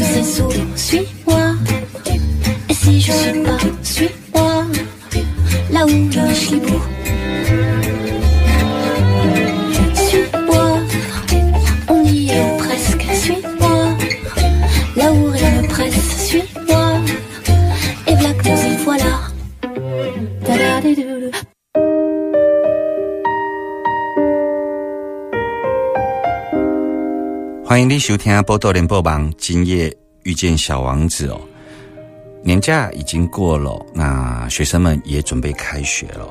là où je sais sourire, suis-moi. Et si je suis pas, suis-moi, là où je suis beau. Suis-moi, on y est presque, suis-moi. Là où rien ne presse, suis-moi. Et voilà que nous y voilà. Ta-da-di-dou-dou. 欢迎你收听《波多连播榜》，今夜 遇见小王子哦。年假已经过了，那学生们也准备开学了。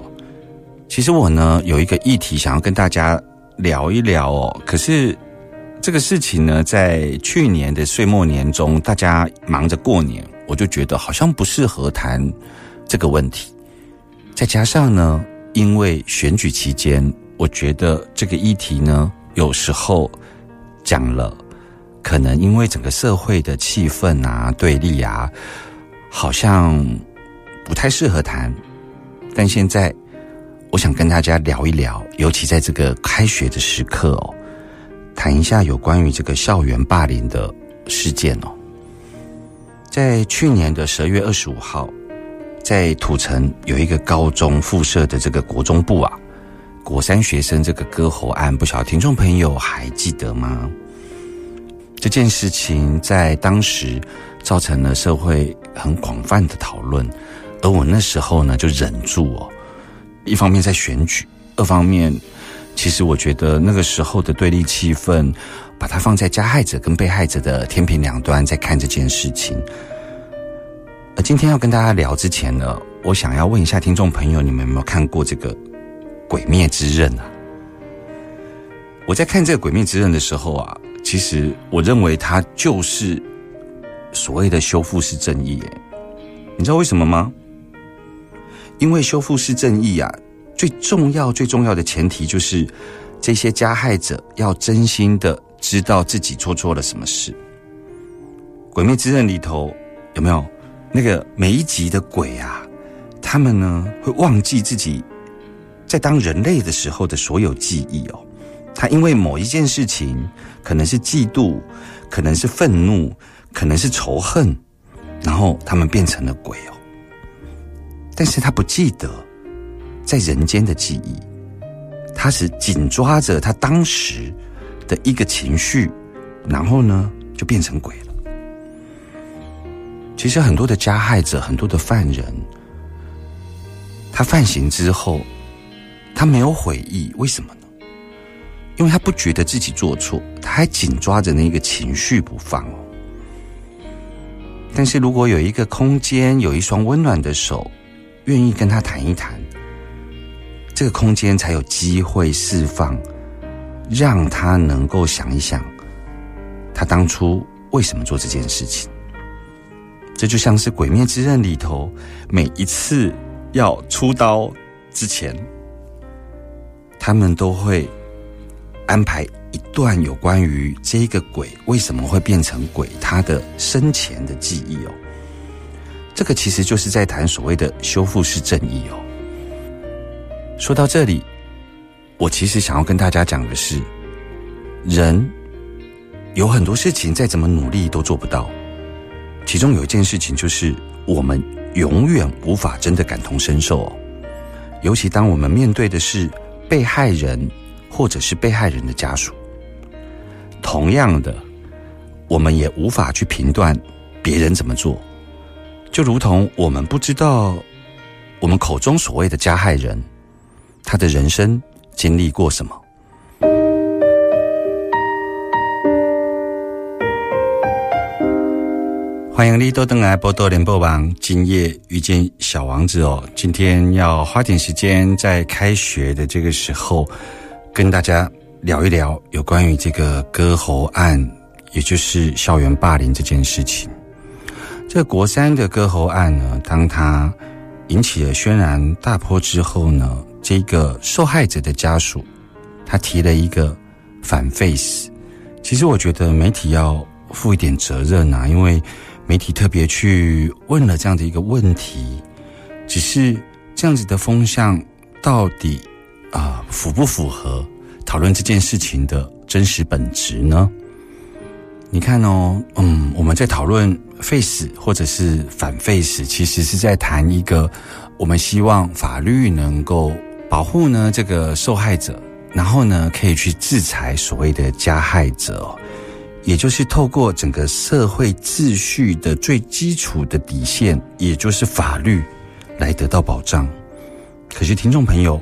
其实我呢有一个议题想要跟大家聊一聊哦，可是这个事情呢，在去年的岁末年中，大家忙着过年，我就觉得好像不适合谈这个问题。再加上呢，因为选举期间，我觉得这个议题呢，有时候讲了，可能因为整个社会的气氛啊、对立啊，好像不太适合谈。但现在，我想跟大家聊一聊，尤其在这个开学的时刻哦，谈一下有关于这个校园霸凌的事件哦。在去年的十二月二十五号，在土城有一个高中附设的这个国中部啊，国三学生这个割喉案，不晓得听众朋友还记得吗？这件事情在当时造成了社会很广泛的讨论，而我那时候呢就忍住哦，一方面在选举，二方面其实我觉得那个时候的对立气氛，把它放在加害者跟被害者的天平两端在看这件事情。而今天要跟大家聊之前呢，我想要问一下听众朋友，你们有没有看过这个《鬼灭之刃》啊？我在看这个《鬼灭之刃》的时候啊，其实我认为它就是所谓的修复式正义耶。你知道为什么吗？因为修复式正义啊，最重要、最重要的前提就是这些加害者要真心的知道自己做错了什么事。《鬼灭之刃》里头有没有那个每一集的鬼啊？他们呢会忘记自己在当人类的时候的所有记忆哦。他因为某一件事情，可能是嫉妒，可能是愤怒，可能是仇恨，然后他们变成了鬼哦。但是他不记得在人间的记忆，他是紧抓着他当时的一个情绪，然后呢就变成鬼了。其实很多的加害者，很多的犯人，他犯行之后，他没有悔意，为什么呢？因为他不觉得自己做错，他还紧抓着那个情绪不放。但是如果有一个空间，有一双温暖的手，愿意跟他谈一谈，这个空间才有机会释放，让他能够想一想，他当初为什么做这件事情。这就像是《鬼灭之刃》里头，每一次要出刀之前，他们都会安排一段有关于这个鬼为什么会变成鬼，他的生前的记忆哦。这个其实就是在谈所谓的修复式正义哦。说到这里，我其实想要跟大家讲的是，人有很多事情再怎么努力都做不到。其中有一件事情就是，我们永远无法真的感同身受哦。尤其当我们面对的是被害人，或者是被害人的家属，同样的，我们也无法去评断别人怎么做。就如同我们不知道我们口中所谓的加害人，他的人生经历过什么。欢迎你多登来波多联播网，今夜遇见小王子哦。今天要花点时间在开学的这个时候，跟大家聊一聊有关于这个割喉案，也就是校园霸凌这件事情。这国三的割喉案呢，当它引起了轩然大波之后呢，这个受害者的家属他提了一个反 face。其实我觉得媒体要负一点责任啊，因为媒体特别去问了这样的一个问题，只是这样子的风向到底啊符不符合讨论这件事情的真实本质呢？你看哦，嗯，我们在讨论 face 或者是反 face，其实是在谈一个我们希望法律能够保护呢这个受害者，然后呢可以去制裁所谓的加害者，也就是透过整个社会秩序的最基础的底线，也就是法律来得到保障。可是听众朋友。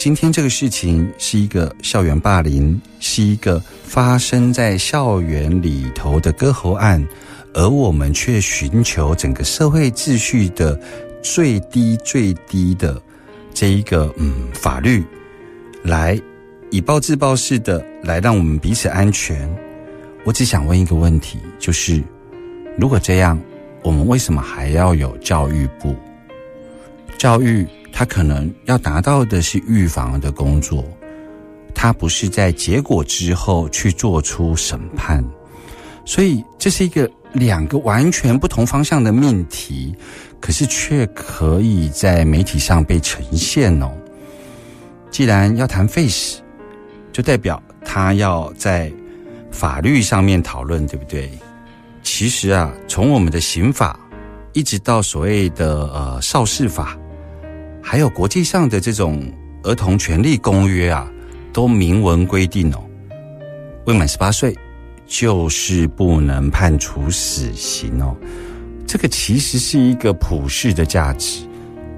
今天这个事情是一个校园霸凌，是一个发生在校园里头的割喉案，而我们却寻求整个社会秩序的最低最低的这一个嗯法律，来以暴制暴式的来让我们彼此安全。我只想问一个问题，就是如果这样，我们为什么还要有教育部？教育？他可能要达到的是预防的工作，他不是在结果之后去做出审判，所以这是一个两个完全不同方向的命题，可是却可以在媒体上被呈现哦。既然要谈 face，就代表他要在法律上面讨论，对不对？其实啊，从我们的刑法一直到所谓的呃少事法。还有国际上的这种儿童权利公约啊，都明文规定哦，未满十八岁就是不能判处死刑哦。这个其实是一个普世的价值，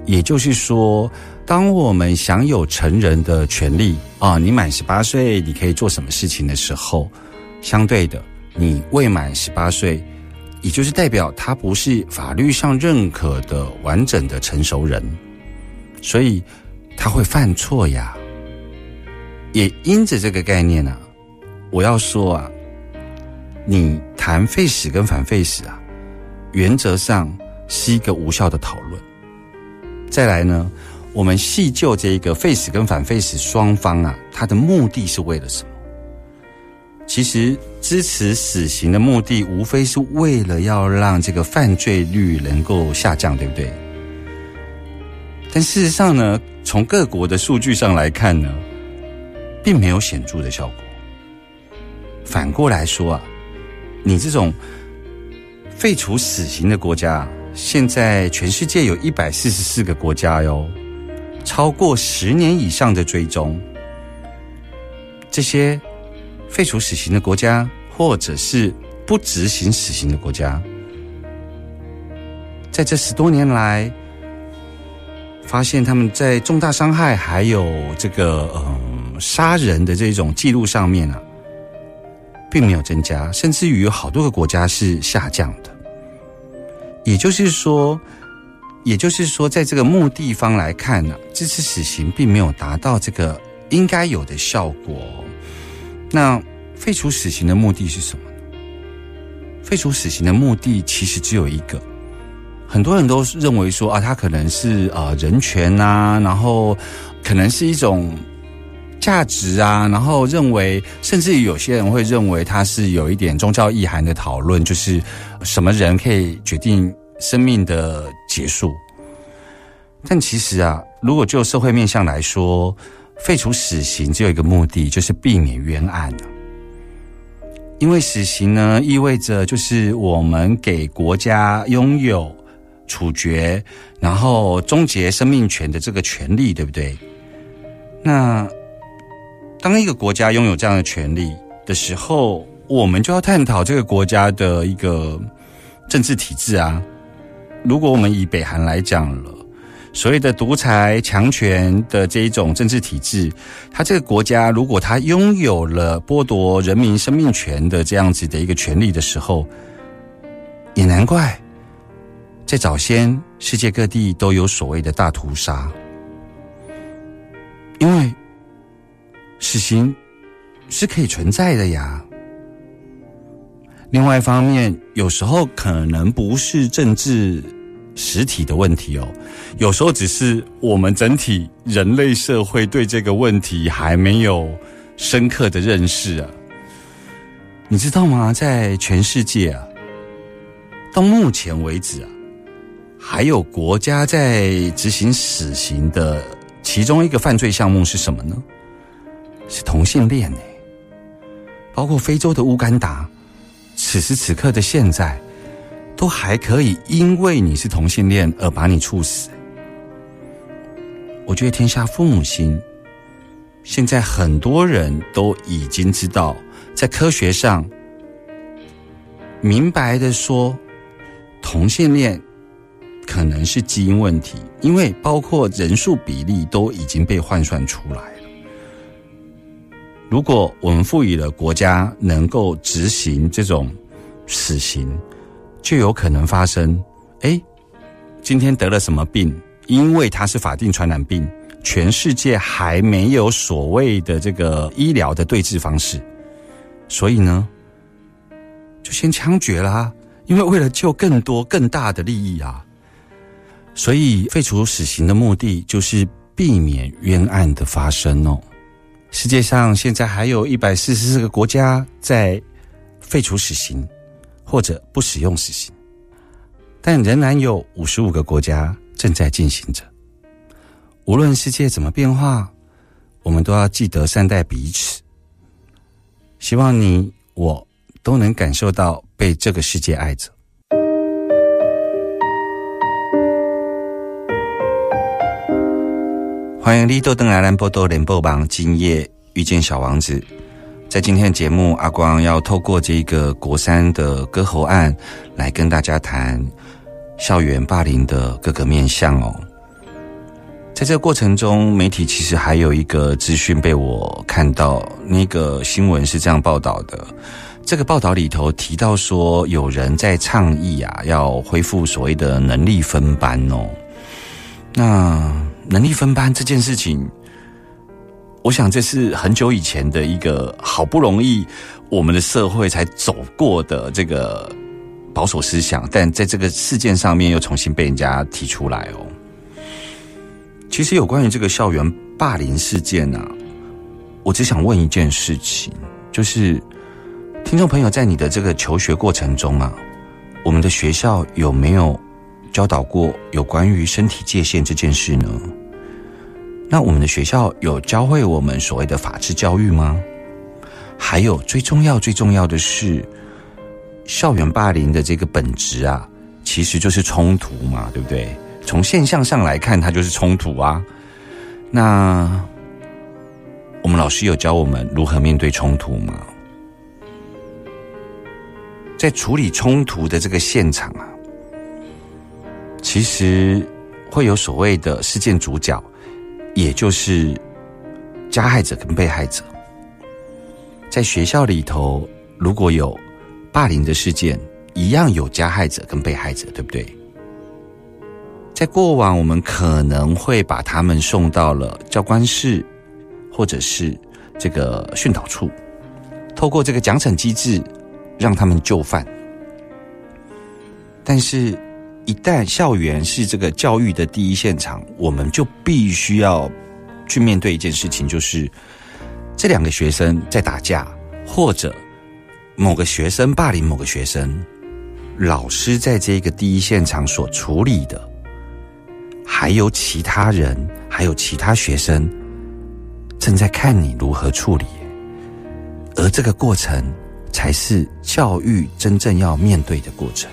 也就是说，当我们享有成人的权利啊，你满十八岁你可以做什么事情的时候，相对的，你未满十八岁，也就是代表他不是法律上认可的完整的成熟人。所以他会犯错呀，也因着这个概念呢，我要说啊，你谈废死跟反废死啊，原则上是一个无效的讨论。再来呢，我们细究这一个废死跟反废死双方啊，他的目的是为了什么？其实支持死刑的目的，无非是为了要让这个犯罪率能够下降，对不对？但事实上呢，从各国的数据上来看呢，并没有显著的效果。反过来说啊，你这种废除死刑的国家，现在全世界有一百四十四个国家哟，超过十年以上的追踪，这些废除死刑的国家，或者是不执行死刑的国家，在这十多年来。发现他们在重大伤害还有这个嗯杀人的这种记录上面啊，并没有增加，甚至于有好多个国家是下降的。也就是说，也就是说，在这个目的方来看呢，这次死刑并没有达到这个应该有的效果。那废除死刑的目的是什么呢？废除死刑的目的其实只有一个。很多人都认为说啊，他可能是啊人权呐，然后可能是一种价值啊，然后认为，甚至有些人会认为他是有一点宗教意涵的讨论，就是什么人可以决定生命的结束。但其实啊，如果就社会面向来说，废除死刑只有一个目的，就是避免冤案因为死刑呢，意味着就是我们给国家拥有。处决，然后终结生命权的这个权利，对不对？那当一个国家拥有这样的权利的时候，我们就要探讨这个国家的一个政治体制啊。如果我们以北韩来讲了，所谓的独裁强权的这一种政治体制，它这个国家如果它拥有了剥夺人民生命权的这样子的一个权利的时候，也难怪。在早先，世界各地都有所谓的大屠杀，因为死刑是可以存在的呀。另外一方面，有时候可能不是政治实体的问题哦，有时候只是我们整体人类社会对这个问题还没有深刻的认识啊。你知道吗？在全世界啊，到目前为止啊，还有国家在执行死刑的其中一个犯罪项目是什么呢？是同性恋呢。包括非洲的乌干达。此时此刻的现在，都还可以因为你是同性恋而把你处死。我觉得天下父母心，现在很多人都已经知道，在科学上明白的说，同性恋可能是基因问题，因为包括人数比例都已经被换算出来了。如果我们赋予了国家能够执行这种死刑，就有可能发生。哎，今天得了什么病？因为它是法定传染病，全世界还没有所谓的这个医疗的对治方式，所以呢，就先枪决啦。因为为了救更多更大的利益啊，所以废除死刑的目的就是避免冤案的发生哦。世界上现在还有一百四十四个国家在废除死刑，或者不使用死刑，但仍然有五十五个国家正在进行着。无论世界怎么变化，我们都要记得善待彼此。希望你我都能感受到被这个世界爱着。欢迎你多登来兰波多联播榜，今夜遇见小王子。在今天的节目，阿光要透过这个国三的割喉案，来跟大家谈校园霸凌的各个面向哦。在这个过程中，媒体其实还有一个资讯被我看到，那个新闻是这样报道的：这个报道里头提到说，有人在倡议啊，要恢复所谓的能力分班哦。那能力分班这件事情，我想这是很久以前的一个好不容易我们的社会才走过的这个保守思想，但在这个事件上面又重新被人家提出来哦。其实有关于这个校园霸凌事件啊，我只想问一件事情，就是听众朋友在你的这个求学过程中啊，我们的学校有没有？教导过有关于身体界限这件事呢？那我们的学校有教会我们所谓的法治教育吗？还有最重要、最重要的是，校园霸凌的这个本质啊，其实就是冲突嘛，对不对？从现象上来看，它就是冲突啊。那我们老师有教我们如何面对冲突吗？在处理冲突的这个现场啊。其实会有所谓的事件主角，也就是加害者跟被害者。在学校里头，如果有霸凌的事件，一样有加害者跟被害者，对不对？在过往，我们可能会把他们送到了教官室，或者是这个训导处，透过这个奖惩机制，让他们就范。但是。一旦校园是这个教育的第一现场，我们就必须要去面对一件事情，就是这两个学生在打架，或者某个学生霸凌某个学生，老师在这个第一现场所处理的，还有其他人，还有其他学生正在看你如何处理，而这个过程才是教育真正要面对的过程。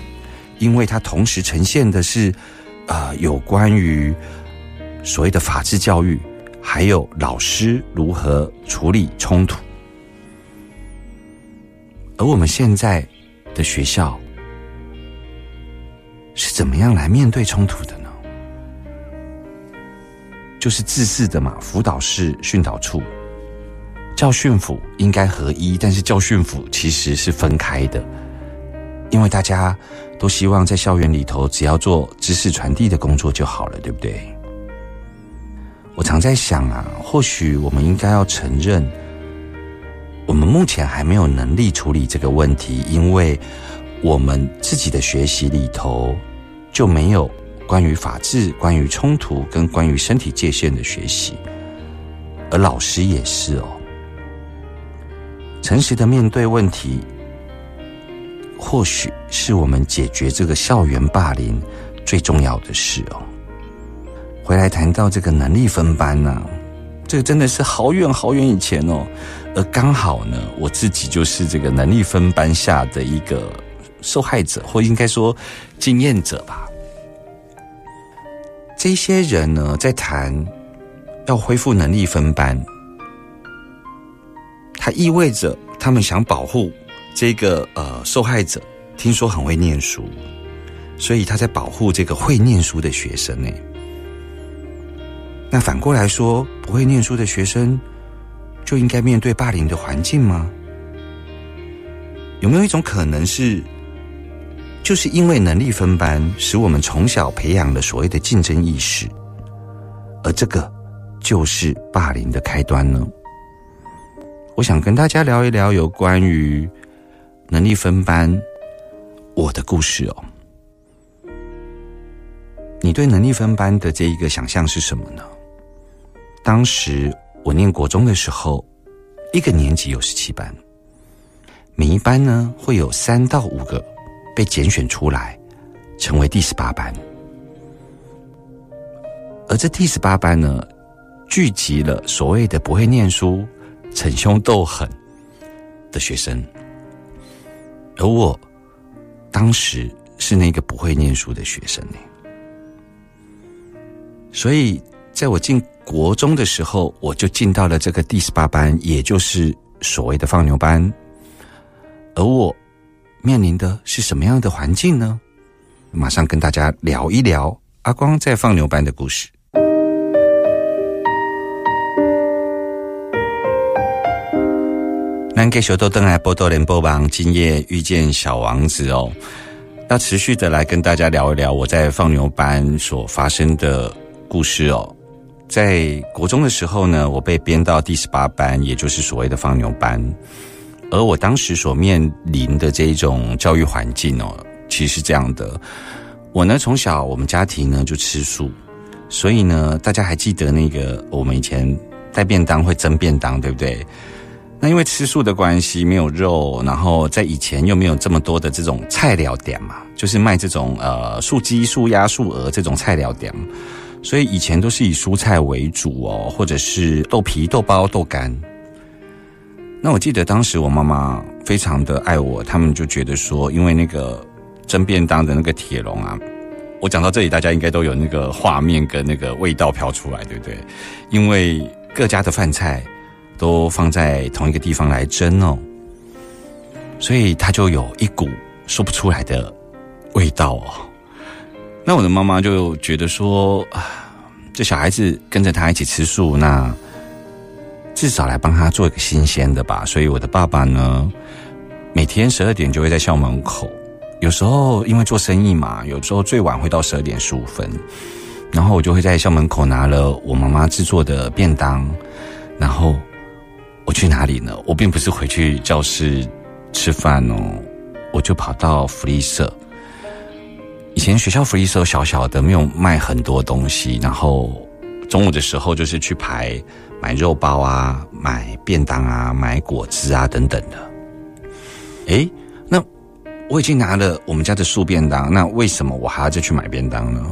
因为它同时呈现的是，啊，有关于所谓的法治教育，还有老师如何处理冲突。而我们现在的学校是怎么样来面对冲突的呢？就是自私的嘛，辅导室、训导处、教训府应该合一，但是教训府其实是分开的，因为大家。都希望在校园里头，只要做知识传递的工作就好了，对不对？我常在想啊，或许我们应该要承认，我们目前还没有能力处理这个问题，因为我们自己的学习里头就没有关于法治、关于冲突跟关于身体界限的学习，而老师也是哦。诚实的面对问题，或许是我们解决这个校园霸凌最重要的事哦。回来谈到这个能力分班呢、这个真的是好远好远以前哦。而刚好呢，我自己就是这个能力分班下的一个受害者，或应该说经验者吧。这些人呢，在谈要恢复能力分班，它意味着他们想保护这个呃受害者，听说很会念书，所以他在保护这个会念书的学生呢。那反过来说，不会念书的学生就应该面对霸凌的环境吗？有没有一种可能是，就是因为能力分班，使我们从小培养了所谓的竞争意识，而这个就是霸凌的开端呢？我想跟大家聊一聊有关于能力分班我的故事哦。你对能力分班的这一个想象是什么呢？当时我念国中的时候，一个年级有十七班，每一班呢会有三到五个被拣选出来，成为第十八班。而这第十八班呢，聚集了所谓的不会念书、逞凶斗狠的学生，而我当时是那个不会念书的学生呢。所以，在我进国中的时候，我就进到了这个第十八班，也就是所谓的放牛班。而我面临的是什么样的环境呢？马上跟大家聊一聊阿光在放牛班的故事。南给小豆登来波多连播榜，今夜遇见小王子哦，要持续的来跟大家聊一聊我在放牛班所发生的故事哦。在国中的时候呢，我被编到第十八班，也就是所谓的放牛班。而我当时所面临的这一种教育环境哦，其实是这样的。我呢，从小我们家庭呢就吃素，所以呢，大家还记得那个我们以前带便当会蒸便当，对不对？那因为吃素的关系，没有肉，然后在以前又没有这么多的这种菜鸟店嘛，就是卖这种呃素鸡、素鸭、素鹅这种菜鸟店。所以以前都是以蔬菜为主哦，或者是豆皮、豆包、豆干。那我记得当时我妈妈非常的爱我，他们就觉得说，因为那个蒸便当的那个铁笼啊，我讲到这里，大家应该都有那个画面跟那个味道飘出来，对不对？因为各家的饭菜都放在同一个地方来蒸哦，所以它就有一股说不出来的味道哦。那我的妈妈就觉得说，啊，这小孩子跟着他一起吃素，那至少来帮他做一个新鲜的吧。所以我的爸爸呢，每天十二点就会在校门口，有时候因为做生意嘛，有时候最晚会到十二点十五分，然后我就会在校门口拿了我妈妈制作的便当，然后我去哪里呢？我并不是回去教室吃饭哦，我就跑到福利社。以前学校福利社小小的，没有卖很多东西，然后中午的时候就是去排买肉包啊、买便当啊、买果汁啊等等的。诶，那我已经拿了我们家的素便当，那为什么我还要再去买便当呢？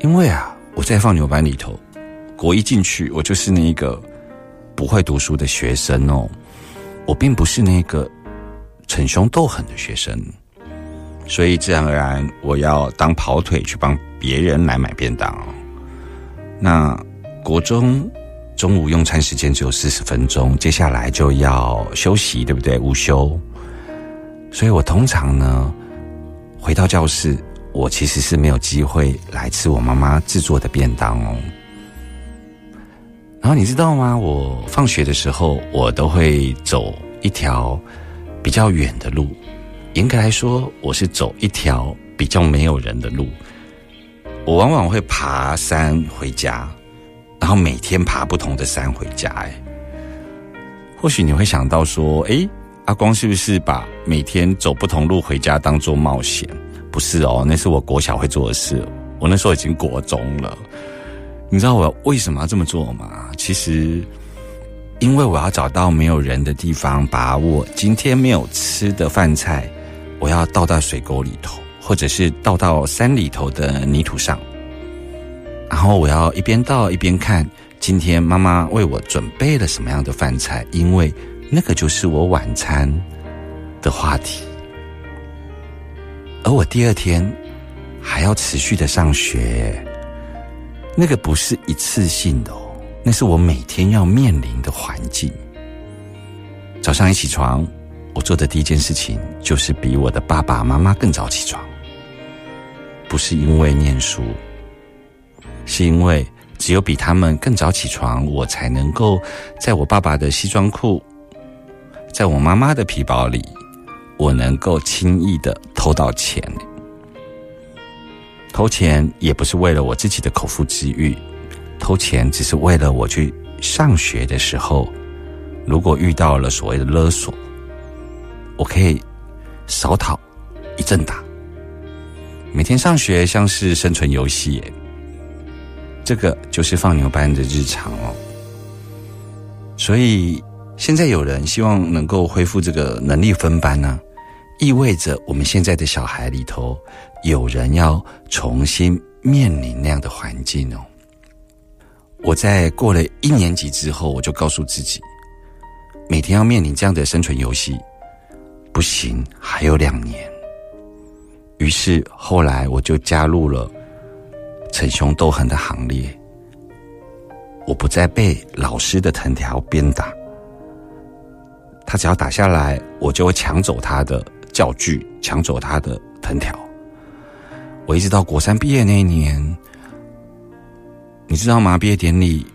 因为啊，我在放牛班里头，国一进去，我就是那一个不会读书的学生哦，我并不是那个逞凶斗狠的学生。所以自然而然，我要当跑腿去帮别人来买便当。那国中中午用餐时间只有四十分钟，接下来就要休息，对不对？午休。所以我通常呢，回到教室，我其实是没有机会来吃我妈妈制作的便当哦。然后你知道吗？我放学的时候，我都会走一条比较远的路。严格来说，我是走一条比较没有人的路。我往往会爬山回家，然后每天爬不同的山回家。哎，或许你会想到说，诶，阿光是不是把每天走不同路回家当做冒险？不是哦，那是我国小会做的事。我那时候已经国中了。你知道我为什么要这么做吗？其实，因为我要找到没有人的地方，把我今天没有吃的饭菜，我要倒到水沟里头，或者是倒到山里头的泥土上。然后我要一边倒一边看，今天妈妈为我准备了什么样的饭菜，因为那个就是我晚餐的话题。而我第二天还要持续的上学，那个不是一次性的哦，那是我每天要面临的环境。早上一起床，我做的第一件事情就是比我的爸爸妈妈更早起床，不是因为念书，是因为只有比他们更早起床，我才能够在我爸爸的西装裤，在我妈妈的皮包里。我能够轻易的偷到钱，偷钱也不是为了我自己的口腹之欲，偷钱只是为了我去上学的时候，如果遇到了所谓的勒索，我可以少讨一阵打。每天上学像是生存游戏耶，这个就是放牛班的日常哦。所以现在有人希望能够恢复这个能力分班呢。意味着我们现在的小孩里头，有人要重新面临那样的环境哦。我在过了一年级之后，我就告诉自己，每天要面临这样的生存游戏，不行，还有两年。于是后来我就加入了逞凶斗狠的行列，我不再被老师的藤条鞭打，他只要打下来，我就会抢走他的。教具抢走他的藤条，我一直到国三毕业那一年，你知道吗？毕业典礼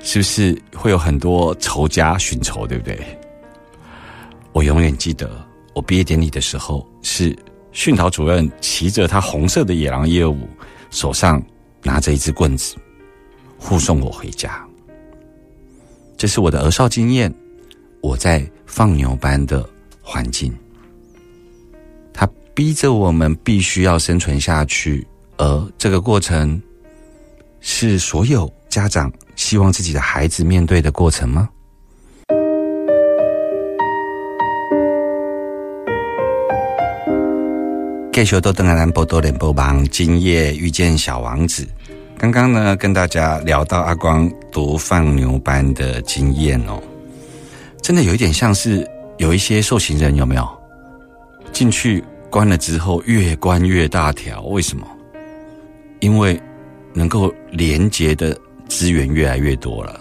是不是会有很多仇家寻仇，对不对？我永远记得，我毕业典礼的时候，是训导主任骑着他红色的野狼业务，手上拿着一支棍子，护送我回家。这是我的儿少经验，我在放牛班的环境。逼着我们必须要生存下去，而这个过程是所有家长希望自己的孩子面对的过程吗？继续都登阿兰波多连播帮，今夜遇见小王子。刚刚呢，跟大家聊到阿光读放牛班的经验哦，真的有一点像是有一些受刑人有没有进去？关了之后越关越大条，为什么？因为能够连接的资源越来越多了。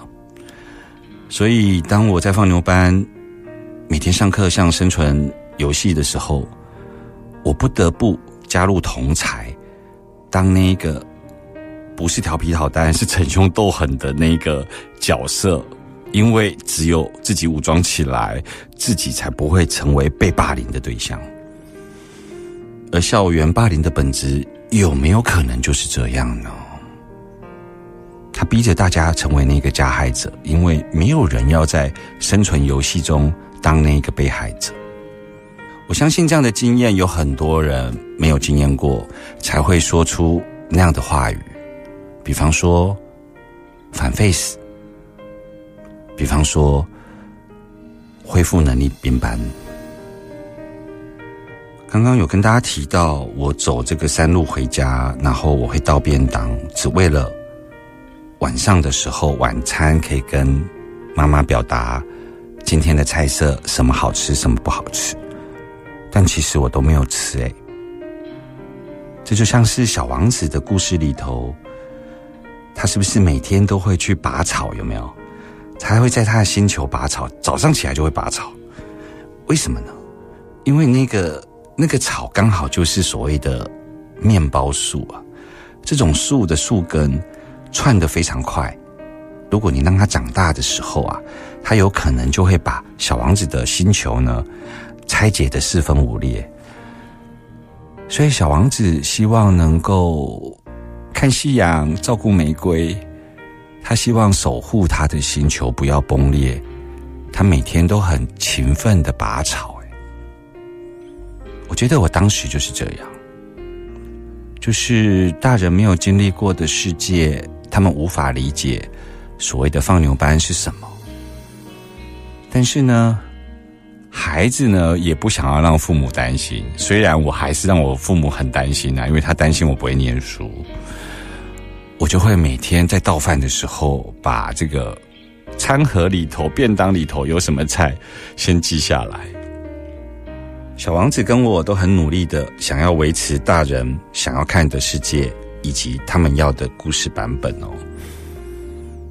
所以当我在放牛班每天上课像生存游戏的时候，我不得不加入同才，当那个不是调皮捣蛋，是逞凶斗狠的那个角色，因为只有自己武装起来，自己才不会成为被霸凌的对象。而校园霸凌的本质有没有可能就是这样呢？他逼着大家成为那个加害者，因为没有人要在生存游戏中当那个被害者。我相信这样的经验有很多人没有经验过，才会说出那样的话语。比方说反 face，比方说恢复能力编班。刚刚有跟大家提到，我走这个山路回家，然后我会到便当，只为了晚上的时候晚餐可以跟妈妈表达今天的菜色什么好吃，什么不好吃。但其实我都没有吃，哎，这就像是小王子的故事里头，他是不是每天都会去拔草？有没有？他会在他的星球拔草，早上起来就会拔草，为什么呢？因为那个。那个草刚好就是所谓的面包树啊，这种树的树根串得非常快。如果你让它长大的时候啊，它有可能就会把小王子的星球呢拆解的四分五裂。所以小王子希望能够看夕阳，照顾玫瑰，他希望守护他的星球不要崩裂，他每天都很勤奋的拔草。我觉得我当时就是这样，就是大人没有经历过的世界，他们无法理解所谓的放牛班是什么。但是呢，孩子呢也不想要让父母担心，虽然我还是让我父母很担心啊，因为他担心我不会念书。我就会每天在倒饭的时候，把这个餐盒里头、便当里头有什么菜，先记下来。小王子跟我都很努力的想要维持大人想要看的世界，以及他们要的故事版本哦。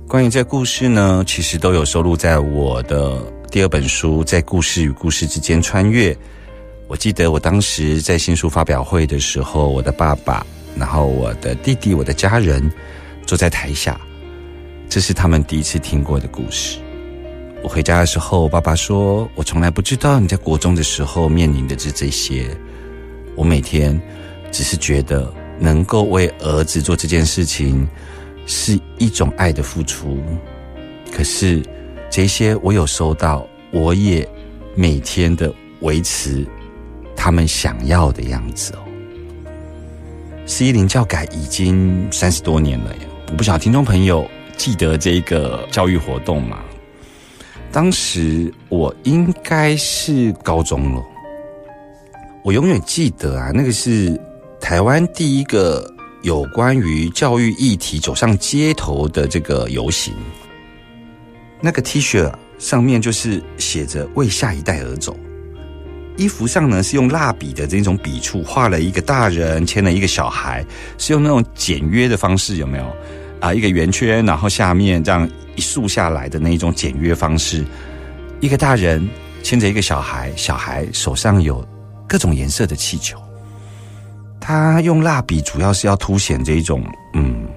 关于这故事呢，其实都有收录在我的第二本书《在故事与故事之间穿越》。我记得我当时在新书发表会的时候，我的爸爸。然后我的弟弟、我的家人坐在台下，这是他们第一次听过的故事。我回家的时候，爸爸说：“我从来不知道你在国中的时候面临的是这些。我每天只是觉得能够为儿子做这件事情是一种爱的付出。可是这些我有收到，我也每天的维持他们想要的样子哦。”四一零教改已经三十多年了耶，我不晓得听众朋友记得这个教育活动吗？当时我应该是高中了，我永远记得啊，那个是台湾第一个有关于教育议题走上街头的这个游行，那个 T 恤上面就是写着“为下一代而走”。衣服上呢是用蜡笔的这种笔触画了一个大人牵了一个小孩，是用那种简约的方式，有没有？啊，一个圆圈，然后下面这样一竖下来的那一种简约方式，一个大人牵着一个小孩，小孩手上有各种颜色的气球。他用蜡笔主要是要凸显这一种嗯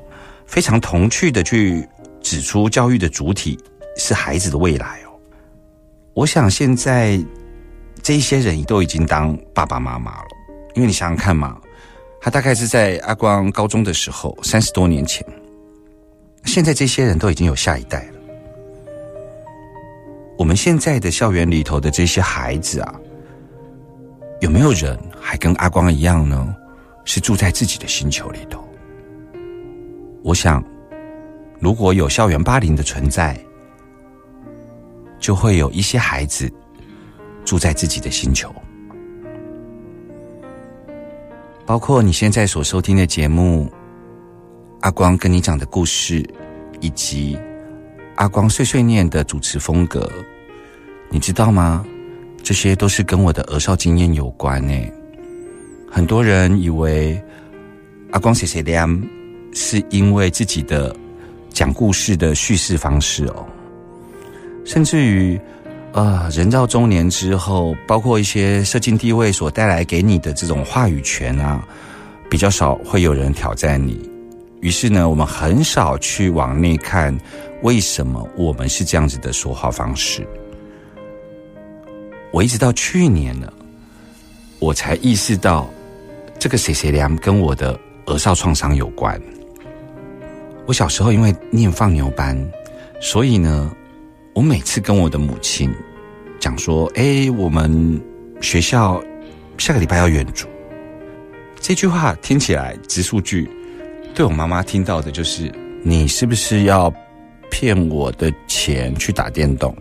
非常童趣的去指出教育的主体是孩子的未来哦。我想现在。这一些人都已经当爸爸妈妈了，因为你想想看嘛，他大概是在阿光高中的时候，三十多年前。现在这些人都已经有下一代了。我们现在的校园里头的这些孩子啊，有没有人还跟阿光一样呢？是住在自己的星球里头？我想，如果有校园霸凌的存在，就会有一些孩子。住在自己的星球，包括你现在所收听的节目，阿光跟你讲的故事，以及阿光碎碎念的主持风格，你知道吗？这些都是跟我的儿少经验有关呢。很多人以为阿光写写亮，是因为自己的讲故事的叙事方式哦，甚至于。啊，人到中年之后，包括一些社经地位所带来给你的这种话语权啊，比较少会有人挑战你。于是呢，我们很少去往内看，为什么我们是这样子的说话方式？我一直到去年呢，我才意识到，这个谁谁良跟我的儿少创伤有关。我小时候因为念放牛班，所以呢。我每次跟我的母亲讲说：“哎，我们学校下个礼拜要远足。”这句话听起来直数句，对我妈妈听到的就是：“你是不是要骗我的钱去打电动？”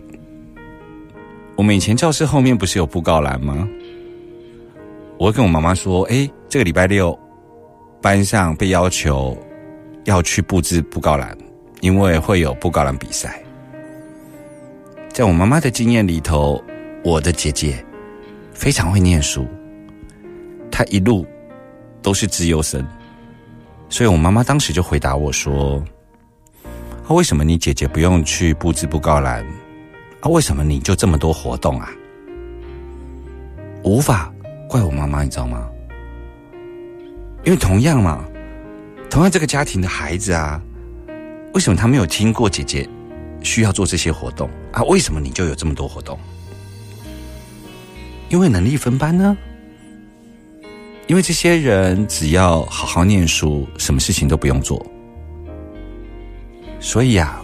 我们以前教室后面不是有布告栏吗？我会跟我妈妈说：“哎，这个礼拜六班上被要求要去布置布告栏，因为会有布告栏比赛。”在我妈妈的经验里头，我的姐姐非常会念书，她一路都是自优生，所以我妈妈当时就回答我说：“啊，为什么你姐姐不用去布置布告栏？啊，为什么你就这么多活动啊？”无法怪我妈妈，你知道吗？因为同样嘛，同样这个家庭的孩子啊，为什么他没有听过姐姐？需要做这些活动啊？为什么你就有这么多活动？因为能力分班呢？因为这些人只要好好念书，什么事情都不用做。所以啊，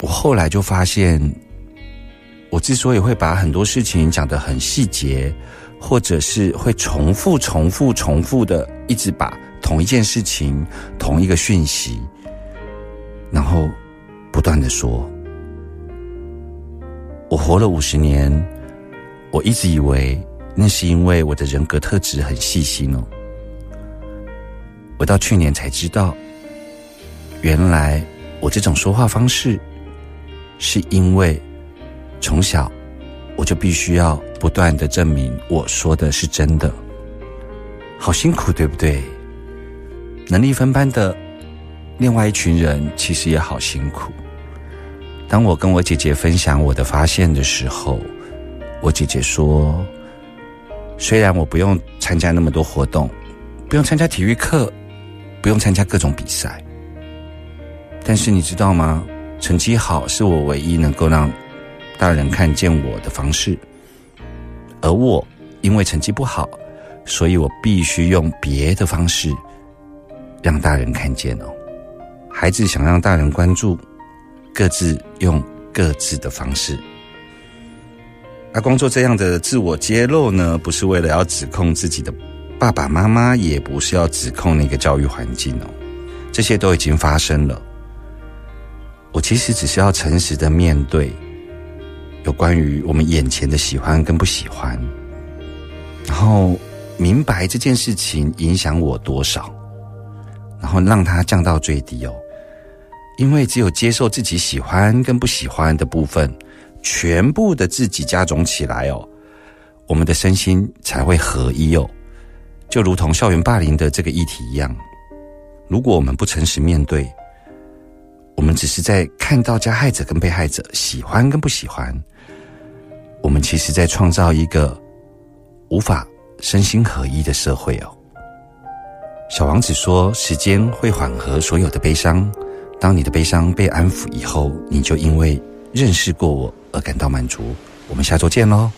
我后来就发现，我之所以会把很多事情讲得很细节，或者是会重复、重复、重复的一直把同一件事情、同一个讯息，然后不断的说。我活了五十年，我一直以为那是因为我的人格特质很细心哦。我到去年才知道，原来我这种说话方式，是因为从小我就必须要不断的证明我说的是真的，好辛苦，对不对？能力分班的另外一群人其实也好辛苦。当我跟我姐姐分享我的发现的时候，我姐姐说：“虽然我不用参加那么多活动，不用参加体育课，不用参加各种比赛，但是你知道吗？成绩好是我唯一能够让大人看见我的方式。而我因为成绩不好，所以我必须用别的方式让大人看见哦。孩子想让大人关注。”各自用各自的方式。阿光做这样的自我揭露呢，不是为了要指控自己的爸爸妈妈，也不是要指控那个教育环境哦。这些都已经发生了。我其实只是要诚实的面对有关于我们眼前的喜欢跟不喜欢，然后明白这件事情影响我多少，然后让它降到最低哦。因为只有接受自己喜欢跟不喜欢的部分，全部的自己加总起来哦，我们的身心才会合一哦。就如同校园霸凌的这个议题一样，如果我们不诚实面对，我们只是在看到加害者跟被害者喜欢跟不喜欢，我们其实在创造一个无法身心合一的社会哦。小王子说：“时间会缓和所有的悲伤。”当你的悲伤被安抚以后，你就因为认识过我而感到满足。我们下周见喽。